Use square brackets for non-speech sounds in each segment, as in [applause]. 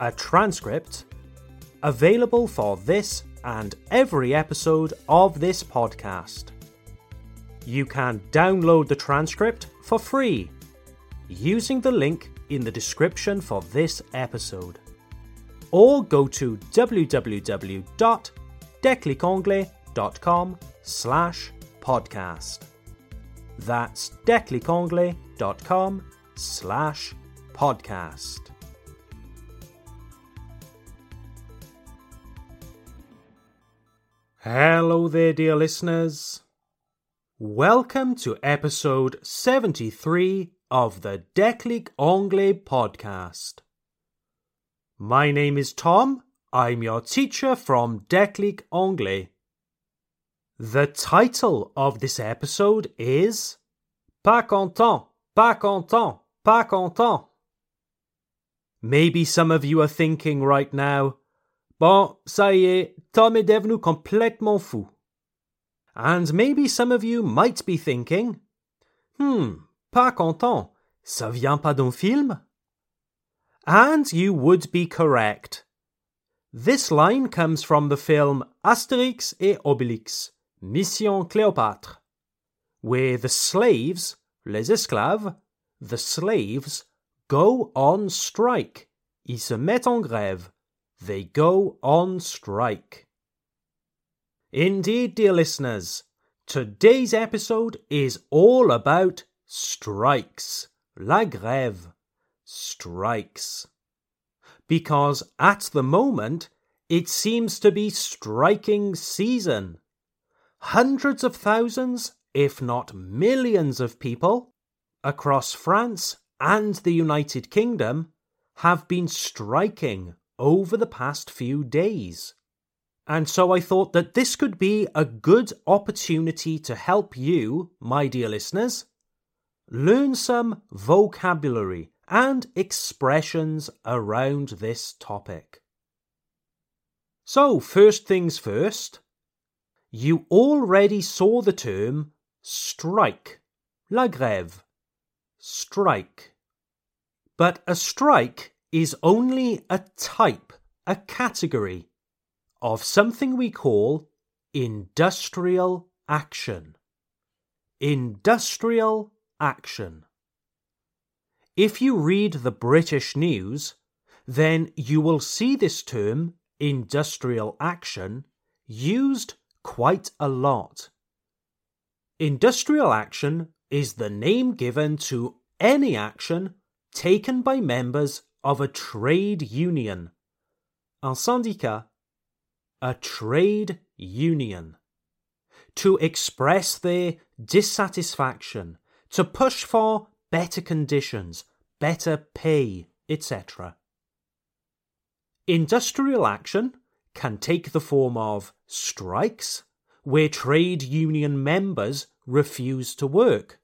a transcript, available for this and every episode of this podcast. You can download the transcript for free using the link in the description for this episode. Or go to www.declicanglais.com slash podcast. That's declicanglais.com slash podcast. Hello there, dear listeners. Welcome to episode 73 of the Déclic Anglais podcast. My name is Tom. I'm your teacher from Déclic Anglais. The title of this episode is Pas content, pas content, pas content. Maybe some of you are thinking right now, Bon, ça y est, Tom est devenu complètement fou. And maybe some of you might be thinking, Hmm, pas content, ça vient pas d'un film? And you would be correct. This line comes from the film Astérix et Obélix, Mission Cléopâtre, where the slaves, les esclaves, the slaves, go on strike. Ils se mettent en grève. They go on strike. Indeed, dear listeners, today's episode is all about strikes. La grève. Strikes. Because at the moment, it seems to be striking season. Hundreds of thousands, if not millions of people, across France and the United Kingdom have been striking over the past few days. And so I thought that this could be a good opportunity to help you, my dear listeners, learn some vocabulary and expressions around this topic. So, first things first, you already saw the term strike, la grève, strike. But a strike is only a type, a category of something we call industrial action. Industrial action. If you read the British news, then you will see this term, industrial action, used quite a lot. Industrial action is the name given to any action taken by members of a trade union. Un syndicat. A trade union. To express their dissatisfaction, to push for better conditions, better pay, etc. Industrial action can take the form of strikes, where trade union members refuse to work.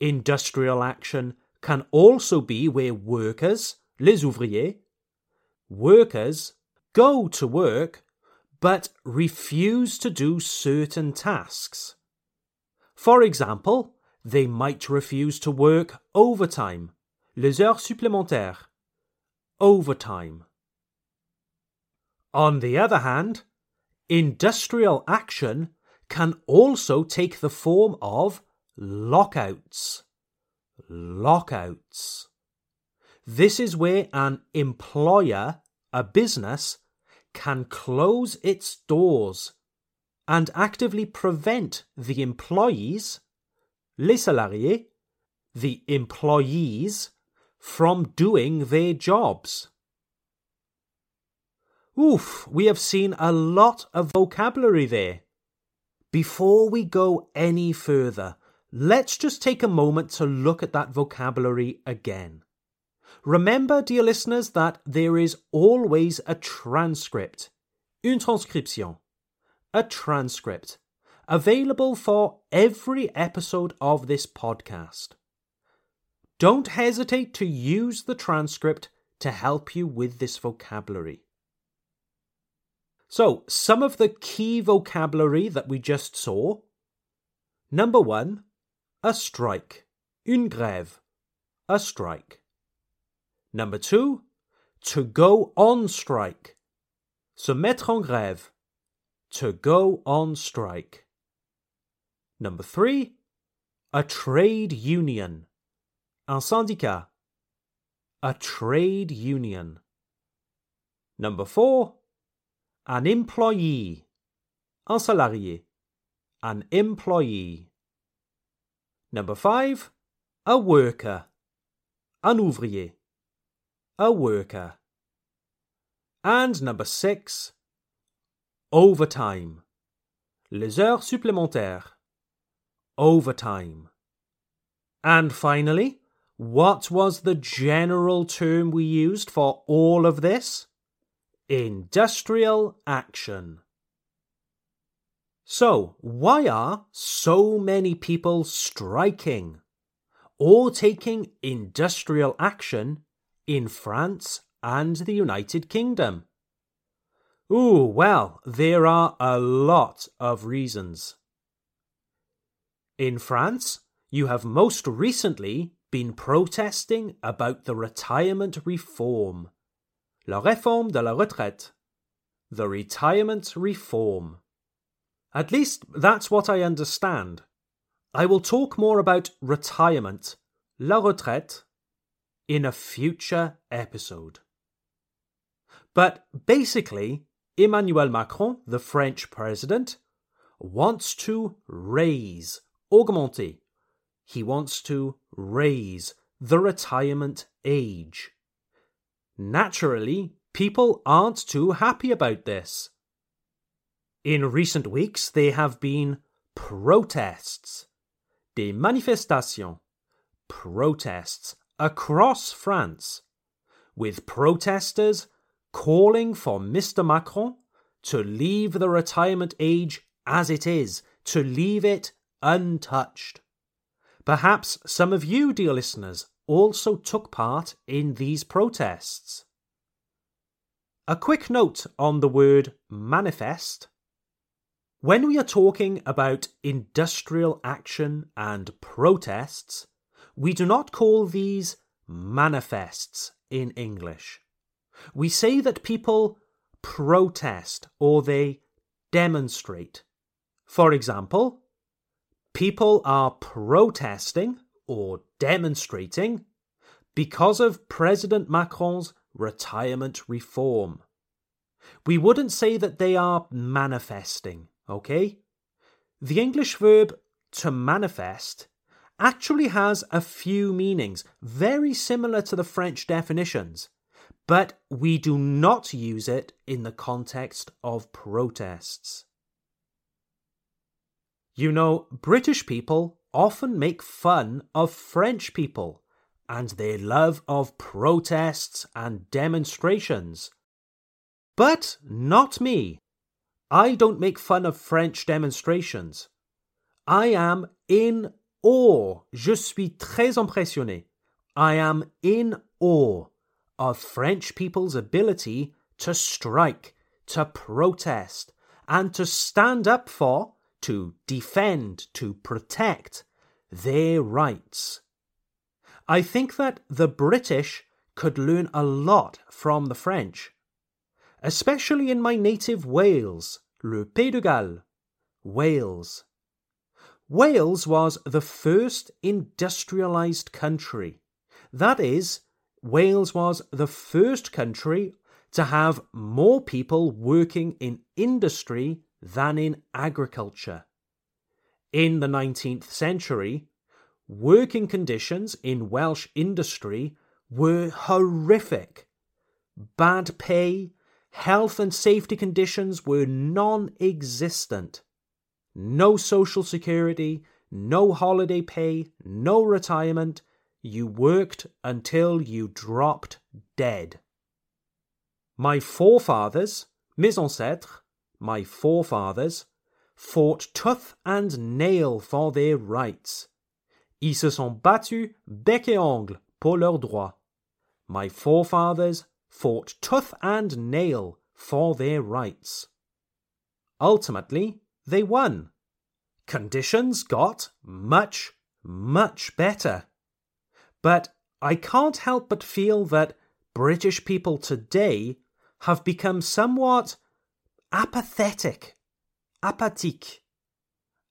Industrial action can also be where workers, les ouvriers, workers go to work but refuse to do certain tasks. For example, they might refuse to work overtime, les heures supplémentaires, overtime. On the other hand, industrial action can also take the form of lockouts lockouts. This is where an employer, a business, can close its doors and actively prevent the employees, les salariés, the employees, from doing their jobs. Oof, we have seen a lot of vocabulary there. Before we go any further, Let's just take a moment to look at that vocabulary again. Remember, dear listeners, that there is always a transcript, une transcription, a transcript, available for every episode of this podcast. Don't hesitate to use the transcript to help you with this vocabulary. So, some of the key vocabulary that we just saw. Number one, a strike, une grève, a strike. Number two, to go on strike, se mettre en grève, to go on strike. Number three, a trade union, un syndicat, a trade union. Number four, an employee, un salarié, an employee. Number five, a worker, un ouvrier, a worker. And number six, overtime, les heures supplémentaires, overtime. And finally, what was the general term we used for all of this? Industrial action. So, why are so many people striking or taking industrial action in France and the United Kingdom? Ooh, well, there are a lot of reasons. In France, you have most recently been protesting about the retirement reform. La réforme de la retraite. The retirement reform. At least that's what I understand. I will talk more about retirement, la retraite, in a future episode. But basically, Emmanuel Macron, the French president, wants to raise, augmenter, he wants to raise the retirement age. Naturally, people aren't too happy about this. In recent weeks, there have been protests, des manifestations, protests across France, with protesters calling for Mr. Macron to leave the retirement age as it is, to leave it untouched. Perhaps some of you, dear listeners, also took part in these protests. A quick note on the word manifest. When we are talking about industrial action and protests, we do not call these manifests in English. We say that people protest or they demonstrate. For example, people are protesting or demonstrating because of President Macron's retirement reform. We wouldn't say that they are manifesting, okay? The English verb to manifest actually has a few meanings, very similar to the French definitions, but we do not use it in the context of protests. You know, British people often make fun of French people and their love of protests and demonstrations. But not me. I don't make fun of French demonstrations. I am in awe. Je suis très impressionné. I am in awe of French people's ability to strike, to protest, and to stand up for to defend, to protect their rights. I think that the British could learn a lot from the French, especially in my native Wales, Le Pays de Galles, Wales. Wales was the first industrialized country. That is, Wales was the first country to have more people working in industry than in agriculture. In the 19th century, working conditions in Welsh industry were horrific. Bad pay, health and safety conditions were non existent. No social security, no holiday pay, no retirement, you worked until you dropped dead. My forefathers, mes ancêtres, my forefathers, fought tooth and nail for their rights. Ils se sont battus bec et ongle pour leurs droits. My forefathers fought tooth and nail for their rights. Ultimately, they won. Conditions got much, much better. But I can't help but feel that British people today have become somewhat apathetic, apathique,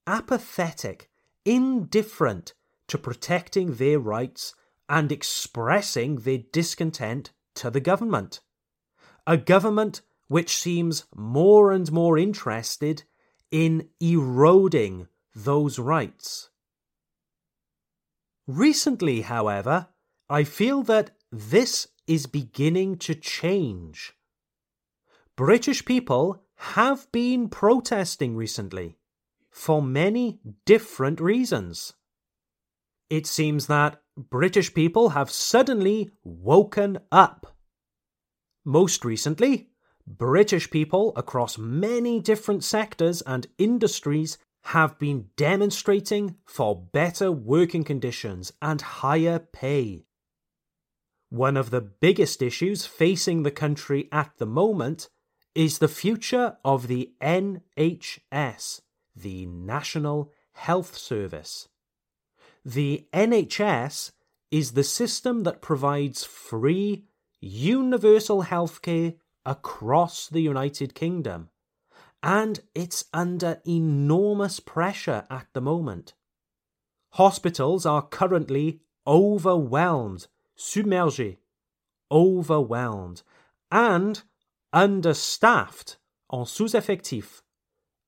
apathetic, indifferent to protecting their rights and expressing their discontent to the government. A government which seems more and more interested in eroding those rights. Recently, however, I feel that this is beginning to change. British people have been protesting recently for many different reasons. It seems that British people have suddenly woken up. Most recently, British people across many different sectors and industries have been demonstrating for better working conditions and higher pay. One of the biggest issues facing the country at the moment is the future of the NHS, the National Health Service. The NHS is the system that provides free, universal healthcare across the United Kingdom, and it's under enormous pressure at the moment. Hospitals are currently overwhelmed, submergés, overwhelmed, and understaffed, en sous-effectif,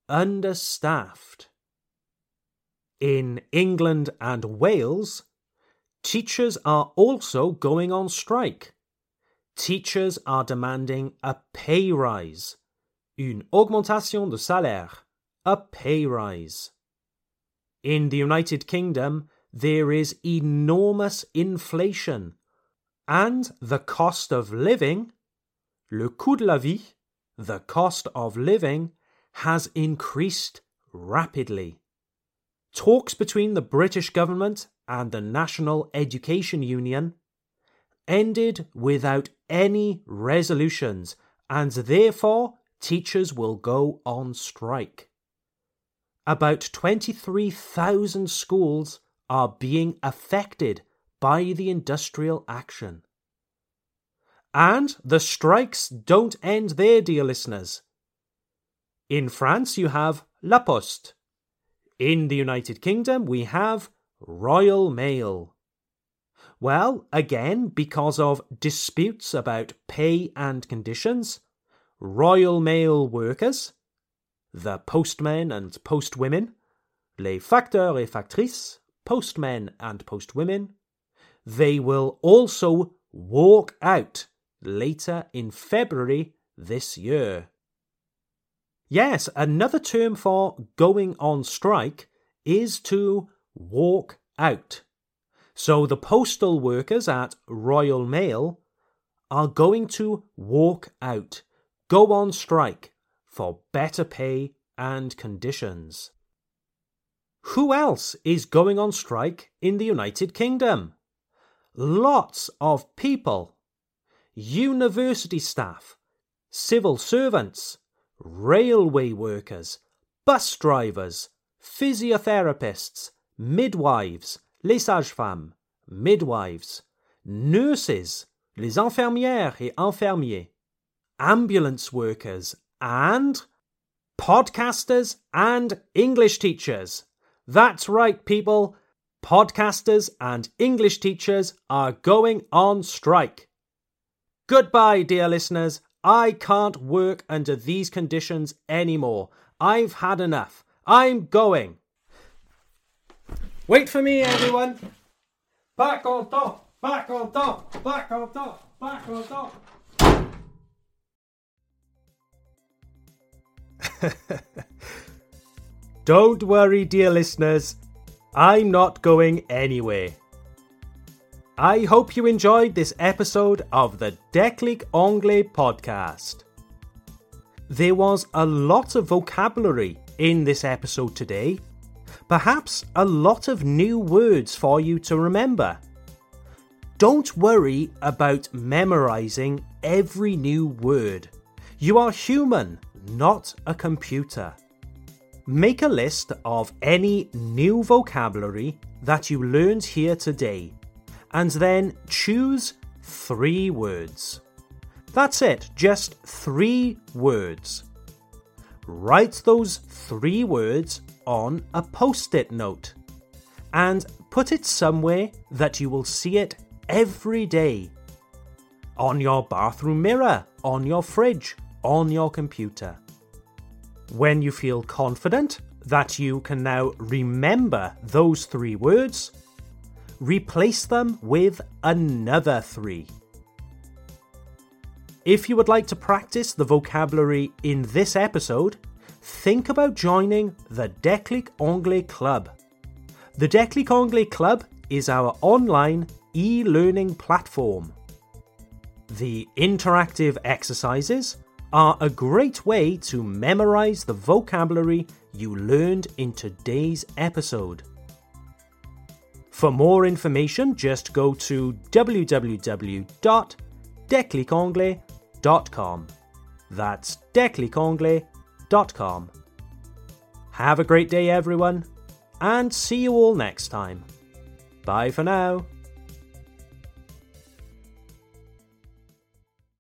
understaffed. In England and Wales, teachers are also going on strike. Teachers are demanding a pay rise, une augmentation de salaire, a pay rise. In the United Kingdom, there is enormous inflation, and the cost of living le coût de la vie, the cost of living, has increased rapidly. Talks between the British government and the National Education Union ended without any resolutions, and therefore teachers will go on strike. About 23,000 schools are being affected by the industrial action. And the strikes don't end there, dear listeners. In France, you have La Poste. In the United Kingdom, we have Royal Mail. Well, again, because of disputes about pay and conditions, Royal Mail workers, the postmen and postwomen, les facteurs et factrices, postmen and postwomen, they will also walk out later in February this year. Yes, another term for going on strike is to walk out. So the postal workers at Royal Mail are going to walk out, go on strike for better pay and conditions. Who else is going on strike in the United Kingdom? Lots of people university staff, civil servants, railway workers, bus drivers, physiotherapists, midwives, les sages-femmes, midwives, nurses, les infirmières et infirmiers, ambulance workers, and podcasters and English teachers. That's right, people. Podcasters and English teachers are going on strike. Goodbye, dear listeners. I can't work under these conditions anymore. I've had enough. I'm going. Wait for me, everyone. Pas content, back on top, pas content, back on top. [laughs] Don't worry, dear listeners. I'm not going anywhere. I hope you enjoyed this episode of the Déclic Anglais podcast. There was a lot of vocabulary in this episode today, perhaps a lot of new words for you to remember. Don't worry about memorizing every new word. You are human, not a computer. Make a list of any new vocabulary that you learned here today and then choose three words. That's it, just three words. Write those three words on a post it note and put it somewhere that you will see it every day. On your bathroom mirror, on your fridge, on your computer. When you feel confident that you can now remember those three words, replace them with another three. If you would like to practice the vocabulary in this episode, think about joining the Déclic Anglais Club. The Déclic Anglais Club is our online e learning platform. The interactive exercises are a great way to memorize the vocabulary you learned in today's episode. For more information, just go to www.declicanglais.com. That's declicanglais.com. Have a great day, everyone, and see you all next time. Bye for now.